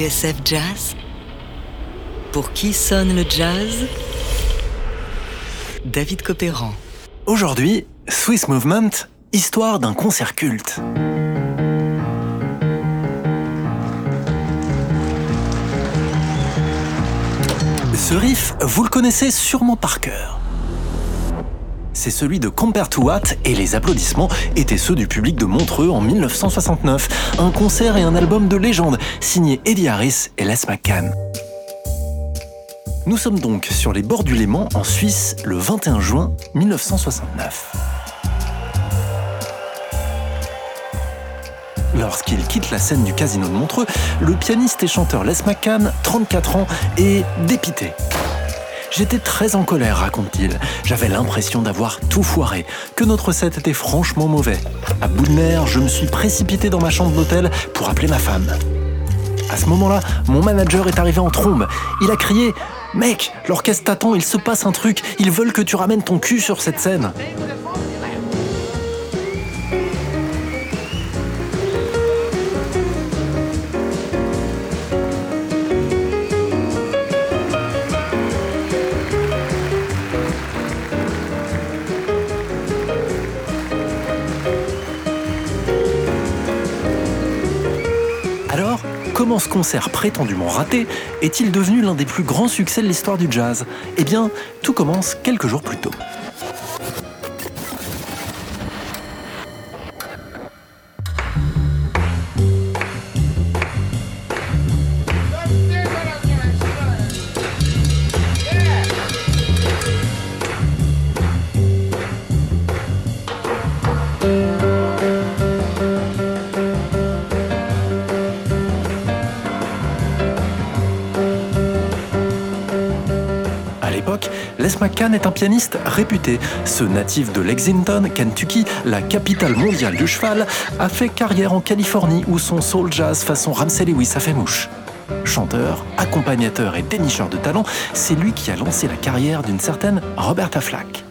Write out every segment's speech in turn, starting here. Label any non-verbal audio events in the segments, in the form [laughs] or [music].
TSF Jazz Pour qui sonne le jazz? David Copéran. Aujourd'hui, Swiss Movement, histoire d'un concert culte. Ce riff, vous le connaissez sûrement par cœur. C'est celui de Compare to What et les applaudissements étaient ceux du public de Montreux en 1969. Un concert et un album de légende signé Eddie Harris et Les McCann. Nous sommes donc sur les bords du Léman en Suisse le 21 juin 1969. Lorsqu'il quitte la scène du casino de Montreux, le pianiste et chanteur Les McCann, 34 ans, est dépité. J'étais très en colère, raconte-t-il. J'avais l'impression d'avoir tout foiré, que notre set était franchement mauvais. À bout de nerfs, je me suis précipité dans ma chambre d'hôtel pour appeler ma femme. À ce moment-là, mon manager est arrivé en trombe. Il a crié Mec, l'orchestre t'attend, il se passe un truc, ils veulent que tu ramènes ton cul sur cette scène. Concert prétendument raté est-il devenu l'un des plus grands succès de l'histoire du jazz? Eh bien, tout commence quelques jours plus tôt. Est un pianiste réputé. Ce natif de Lexington, Kentucky, la capitale mondiale du cheval, a fait carrière en Californie où son soul jazz façon Ramsey Lewis a fait mouche. Chanteur, accompagnateur et dénicheur de talent, c'est lui qui a lancé la carrière d'une certaine Roberta Flack.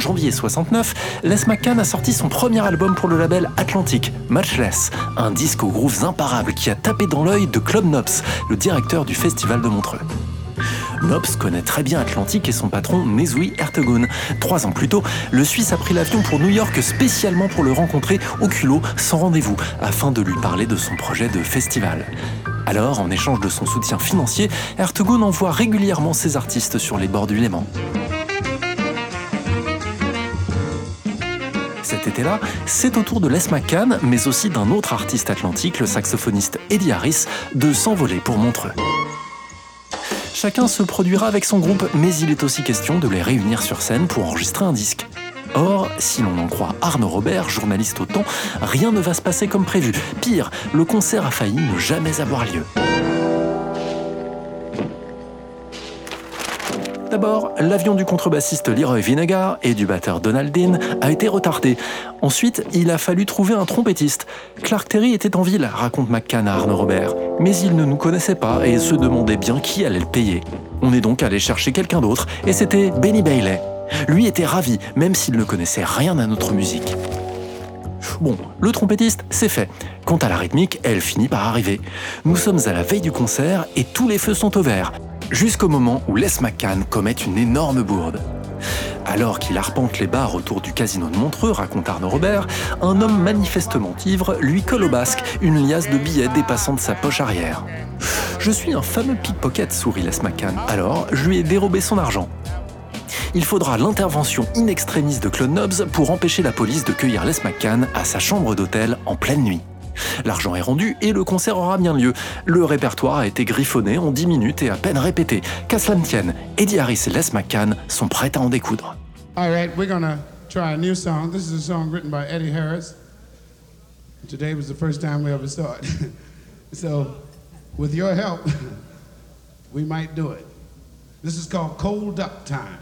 Janvier 69, Les McCann a sorti son premier album pour le label Atlantic, Much Less, un disque aux grooves imparables qui a tapé dans l'œil de Club Knops, le directeur du festival de Montreux. Knops connaît très bien Atlantic et son patron Nezui Ertegun. Trois ans plus tôt, le Suisse a pris l'avion pour New York spécialement pour le rencontrer au culot, sans rendez-vous, afin de lui parler de son projet de festival. Alors, en échange de son soutien financier, Ertegun envoie régulièrement ses artistes sur les bords du Léman. Cet été-là, c'est au tour de Les McCann, mais aussi d'un autre artiste atlantique, le saxophoniste Eddie Harris, de s'envoler pour Montreux. Chacun se produira avec son groupe, mais il est aussi question de les réunir sur scène pour enregistrer un disque. Or, si l'on en croit Arnaud Robert, journaliste au temps, rien ne va se passer comme prévu. Pire, le concert a failli ne jamais avoir lieu. D'abord, l'avion du contrebassiste Leroy Vinegar et du batteur Donald Dean a été retardé. Ensuite, il a fallu trouver un trompettiste. Clark Terry était en ville, raconte McCann à Arnaud Robert. Mais il ne nous connaissait pas et se demandait bien qui allait le payer. On est donc allé chercher quelqu'un d'autre et c'était Benny Bailey. Lui était ravi, même s'il ne connaissait rien à notre musique. Bon, le trompettiste, c'est fait. Quant à la rythmique, elle finit par arriver. Nous sommes à la veille du concert et tous les feux sont au vert. Jusqu'au moment où Les McCann commet une énorme bourde. Alors qu'il arpente les bars autour du casino de Montreux, raconte Arnaud Robert, un homme manifestement ivre lui colle au basque une liasse de billets dépassant de sa poche arrière. Je suis un fameux pickpocket, sourit Les McCann. Alors, je lui ai dérobé son argent. Il faudra l'intervention in extremis de Claude Nobbs pour empêcher la police de cueillir Les McCann à sa chambre d'hôtel en pleine nuit. L'argent est rendu et le concert aura bien lieu. Le répertoire a été griffonné en 10 minutes et à peine répété. Qu'à cela ne tienne, Eddie Harris et Les McCann sont prêts à en découdre. All right, we're gonna try a new song. This is a song written by Eddie Harris. Today was the first time we ever saw it. [laughs] so, with your help, [laughs] we might do it. This is called Cold Up Time.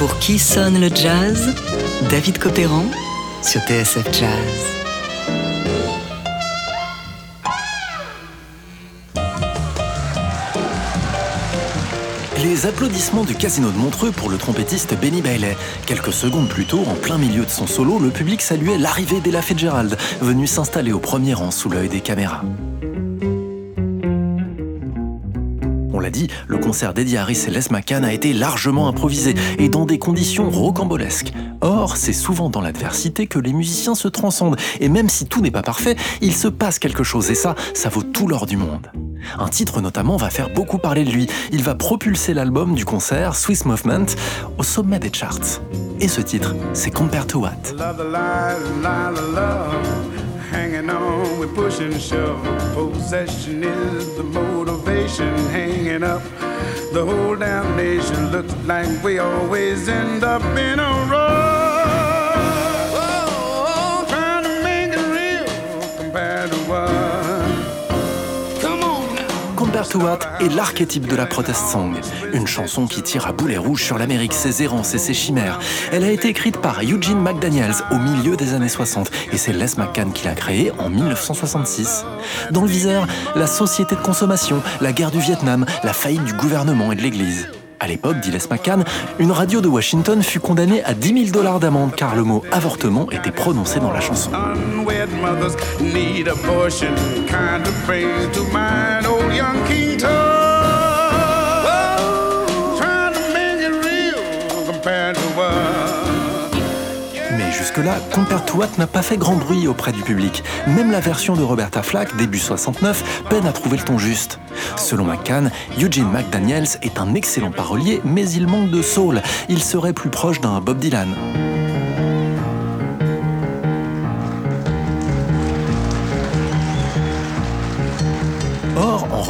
Pour qui sonne le jazz David Copéran sur TSF Jazz. Les applaudissements du casino de Montreux pour le trompettiste Benny Bailey. Quelques secondes plus tôt, en plein milieu de son solo, le public saluait l'arrivée d'Ella Fitzgerald, venue s'installer au premier rang sous l'œil des caméras. Le concert d'Eddie Harris et Les McCann a été largement improvisé et dans des conditions rocambolesques. Or, c'est souvent dans l'adversité que les musiciens se transcendent et même si tout n'est pas parfait, il se passe quelque chose et ça, ça vaut tout l'or du monde. Un titre notamment va faire beaucoup parler de lui. Il va propulser l'album du concert Swiss Movement au sommet des charts. Et ce titre, c'est Compared to What? Hanging on, we push and shove. Possession is the motivation. Hanging up, the whole damn nation looks like we always end up in a row. What est l'archétype de la protest song, une chanson qui tire à boulet rouge sur l'Amérique, ses errances et ses chimères. Elle a été écrite par Eugene McDaniels au milieu des années 60 et c'est Les McCann qui l'a créée en 1966. Dans le viseur, la société de consommation, la guerre du Vietnam, la faillite du gouvernement et de l'Église. À l'époque, dit Les McCann, une radio de Washington fut condamnée à 10 000 dollars d'amende car le mot avortement était prononcé dans la chanson. Mais jusque-là, Compared to What n'a pas fait grand bruit auprès du public. Même la version de Roberta Flack, début 69, peine à trouver le ton juste. Selon McCann, Eugene McDaniels est un excellent parolier, mais il manque de soul. Il serait plus proche d'un Bob Dylan.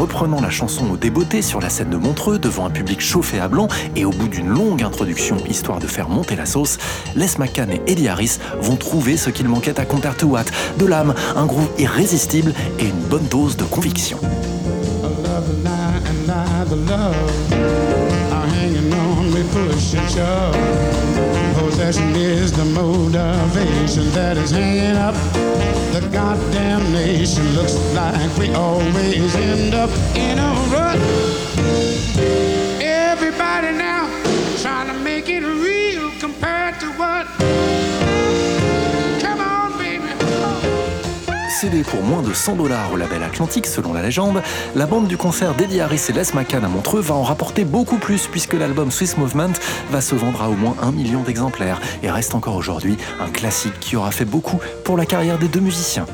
Reprenant la chanson au débeauté sur la scène de Montreux devant un public chauffé à blanc et au bout d'une longue introduction histoire de faire monter la sauce, Les McCann et Eddie Harris vont trouver ce qu'il manquait à Compared to What, de l'âme, un groove irrésistible et une bonne dose de conviction. Is the motivation that is hanging up. The goddamn nation looks like we always end up in a rut. Everybody now trying to make it real compared to what Cédé pour moins de 100 dollars au label Atlantique selon la légende, la bande du concert d'Eddie Harris et Les McCann à Montreux va en rapporter beaucoup plus puisque l'album Swiss Movement va se vendre à au moins un million d'exemplaires et reste encore aujourd'hui un classique qui aura fait beaucoup pour la carrière des deux musiciens.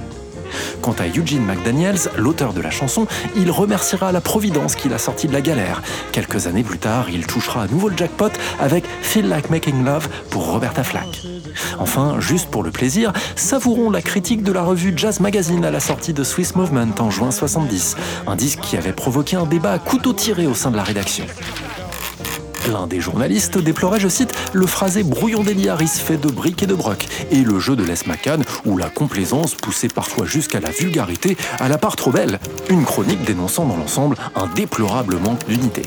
Quant à Eugene McDaniels, l'auteur de la chanson, il remerciera la Providence qui l'a sorti de la galère. Quelques années plus tard, il touchera à nouveau le jackpot avec Feel Like Making Love pour Roberta Flack. Enfin, juste pour le plaisir, savourons la critique de la revue Jazz Magazine à la sortie de Swiss Movement en juin 70, un disque qui avait provoqué un débat à couteau tiré au sein de la rédaction. L'un des journalistes déplorait, je cite, le phrasé brouillon d'Eddie Harris fait de briques et de broc, et le jeu de Les McCann, où la complaisance poussait parfois jusqu'à la vulgarité, à la part trop belle, une chronique dénonçant dans l'ensemble un déplorable manque d'unité.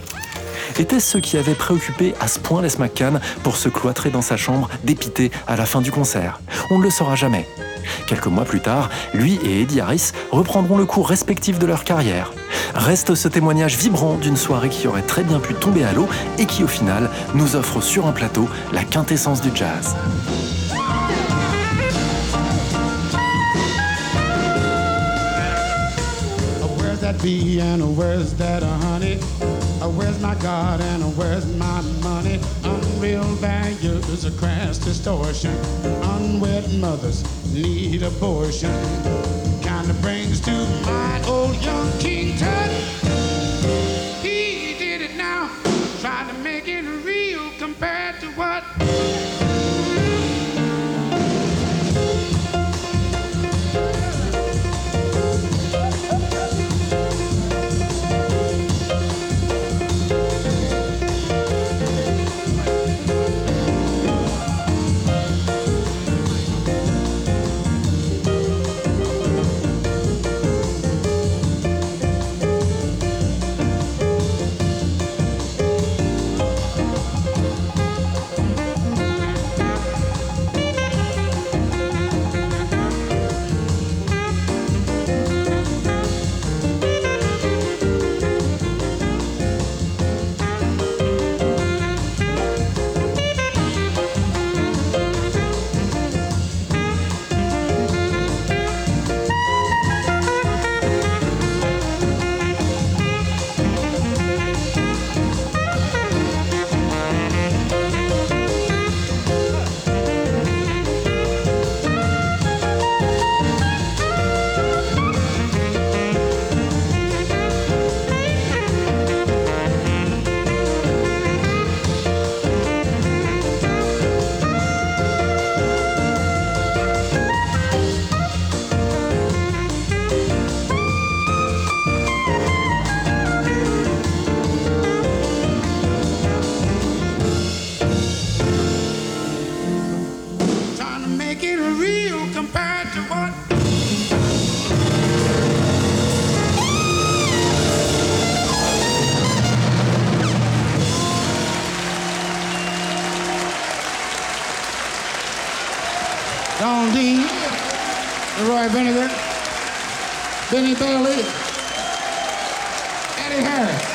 Était-ce ce qui avait préoccupé à ce point Les McCann pour se cloîtrer dans sa chambre, dépité à la fin du concert On ne le saura jamais. Quelques mois plus tard, lui et Eddie Harris reprendront le cours respectif de leur carrière. Reste ce témoignage vibrant d'une soirée qui aurait très bien pu tomber à l'eau et qui au final nous offre sur un plateau la quintessence du jazz. Where's my God and where's my money? Unreal values, a crass distortion. Unwed mothers need abortion. Kinda brings to mind old young King Anthony Bailey, Eddie Harris.